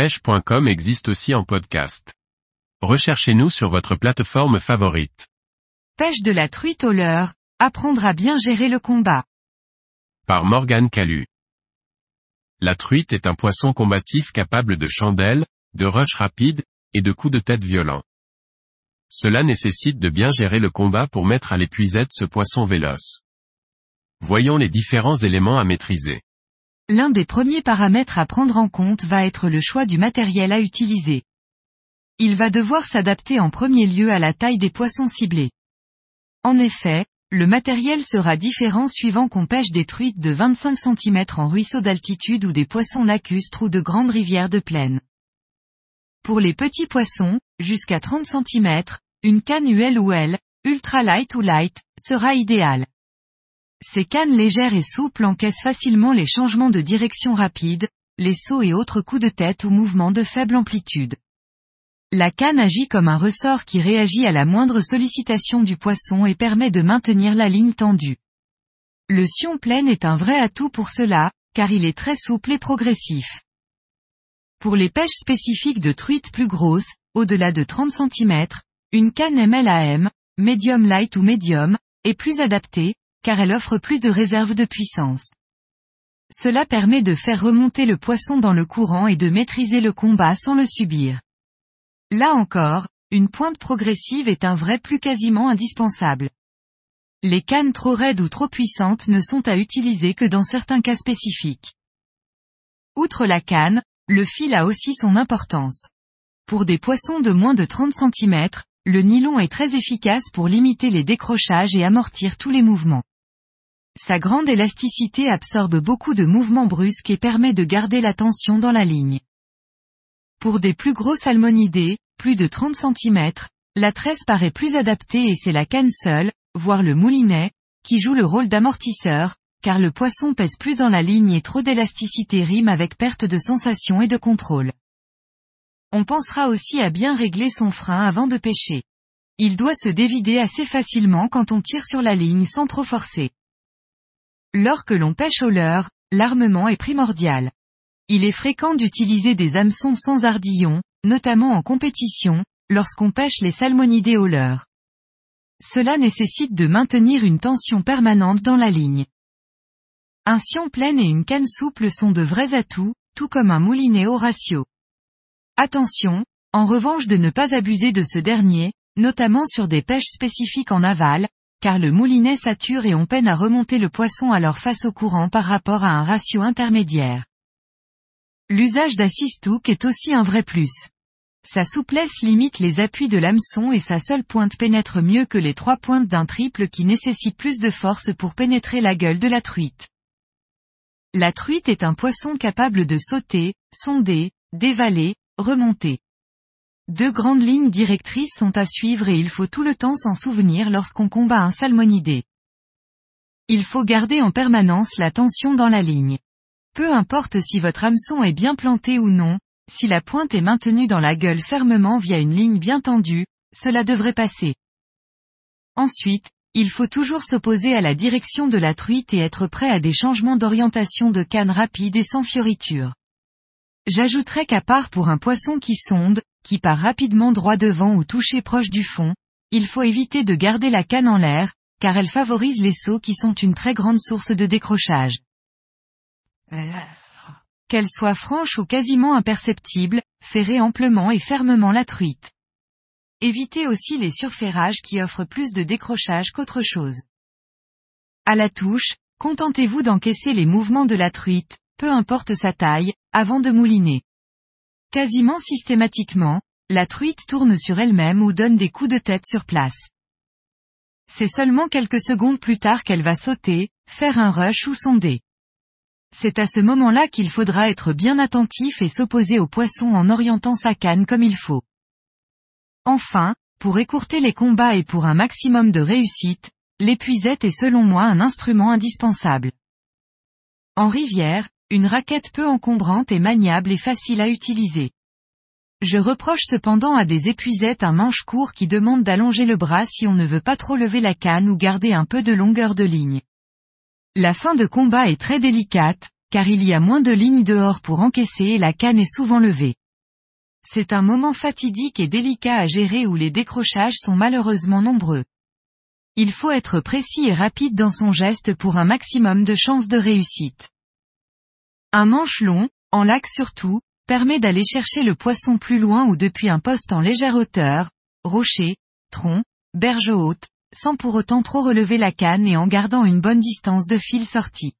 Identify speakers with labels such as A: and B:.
A: pêche.com existe aussi en podcast. Recherchez-nous sur votre plateforme favorite.
B: Pêche de la truite au leurre, apprendre à bien gérer le combat.
A: Par Morgane Calu. La truite est un poisson combatif capable de chandelles, de rush rapides, et de coups de tête violents. Cela nécessite de bien gérer le combat pour mettre à l'épuisette ce poisson véloce. Voyons les différents éléments à maîtriser.
B: L'un des premiers paramètres à prendre en compte va être le choix du matériel à utiliser. Il va devoir s'adapter en premier lieu à la taille des poissons ciblés. En effet, le matériel sera différent suivant qu'on pêche des truites de 25 cm en ruisseau d'altitude ou des poissons lacustres ou de grandes rivières de plaine. Pour les petits poissons, jusqu'à 30 cm, une canne UL ou L, ultra light ou light, sera idéale. Ces cannes légères et souples encaissent facilement les changements de direction rapides, les sauts et autres coups de tête ou mouvements de faible amplitude. La canne agit comme un ressort qui réagit à la moindre sollicitation du poisson et permet de maintenir la ligne tendue. Le sion plein est un vrai atout pour cela, car il est très souple et progressif. Pour les pêches spécifiques de truites plus grosses, au-delà de 30 cm, une canne MLAM, medium light ou medium, est plus adaptée, car elle offre plus de réserve de puissance. Cela permet de faire remonter le poisson dans le courant et de maîtriser le combat sans le subir. Là encore, une pointe progressive est un vrai plus quasiment indispensable. Les cannes trop raides ou trop puissantes ne sont à utiliser que dans certains cas spécifiques. Outre la canne, le fil a aussi son importance. Pour des poissons de moins de 30 cm, le nylon est très efficace pour limiter les décrochages et amortir tous les mouvements. Sa grande élasticité absorbe beaucoup de mouvements brusques et permet de garder la tension dans la ligne. Pour des plus gros salmonidés, plus de 30 cm, la tresse paraît plus adaptée et c'est la canne seule, voire le moulinet, qui joue le rôle d'amortisseur, car le poisson pèse plus dans la ligne et trop d'élasticité rime avec perte de sensation et de contrôle. On pensera aussi à bien régler son frein avant de pêcher. Il doit se dévider assez facilement quand on tire sur la ligne sans trop forcer. Lors que l'on pêche au leurre, l'armement est primordial. Il est fréquent d'utiliser des hameçons sans ardillon, notamment en compétition, lorsqu'on pêche les salmonidés au leurre. Cela nécessite de maintenir une tension permanente dans la ligne. Un sion plein et une canne souple sont de vrais atouts, tout comme un moulinet au ratio. Attention, en revanche de ne pas abuser de ce dernier, notamment sur des pêches spécifiques en aval, car le moulinet sature et on peine à remonter le poisson alors face au courant par rapport à un ratio intermédiaire. L'usage d'assistouk est aussi un vrai plus. Sa souplesse limite les appuis de l'hameçon et sa seule pointe pénètre mieux que les trois pointes d'un triple qui nécessite plus de force pour pénétrer la gueule de la truite. La truite est un poisson capable de sauter, sonder, dévaler, remonter. Deux grandes lignes directrices sont à suivre et il faut tout le temps s'en souvenir lorsqu'on combat un salmonidé. Il faut garder en permanence la tension dans la ligne. Peu importe si votre hameçon est bien planté ou non, si la pointe est maintenue dans la gueule fermement via une ligne bien tendue, cela devrait passer. Ensuite, il faut toujours s'opposer à la direction de la truite et être prêt à des changements d'orientation de canne rapide et sans fioriture. J'ajouterai qu'à part pour un poisson qui sonde, qui part rapidement droit devant ou touché proche du fond, il faut éviter de garder la canne en l'air, car elle favorise les sauts qui sont une très grande source de décrochage. Qu'elle soit franche ou quasiment imperceptible, ferrez amplement et fermement la truite. Évitez aussi les surferrages qui offrent plus de décrochage qu'autre chose. À la touche, contentez-vous d'encaisser les mouvements de la truite, peu importe sa taille, avant de mouliner. Quasiment systématiquement, la truite tourne sur elle-même ou donne des coups de tête sur place. C'est seulement quelques secondes plus tard qu'elle va sauter, faire un rush ou sonder. C'est à ce moment-là qu'il faudra être bien attentif et s'opposer au poisson en orientant sa canne comme il faut. Enfin, pour écourter les combats et pour un maximum de réussite, l'épuisette est selon moi un instrument indispensable. En rivière, une raquette peu encombrante est maniable et facile à utiliser. Je reproche cependant à des épuisettes un manche court qui demande d'allonger le bras si on ne veut pas trop lever la canne ou garder un peu de longueur de ligne. La fin de combat est très délicate, car il y a moins de lignes dehors pour encaisser et la canne est souvent levée. c'est un moment fatidique et délicat à gérer où les décrochages sont malheureusement nombreux. Il faut être précis et rapide dans son geste pour un maximum de chances de réussite. Un manche long, en lac surtout, permet d'aller chercher le poisson plus loin ou depuis un poste en légère hauteur, rocher, tronc, berge haute, sans pour autant trop relever la canne et en gardant une bonne distance de fil sorti.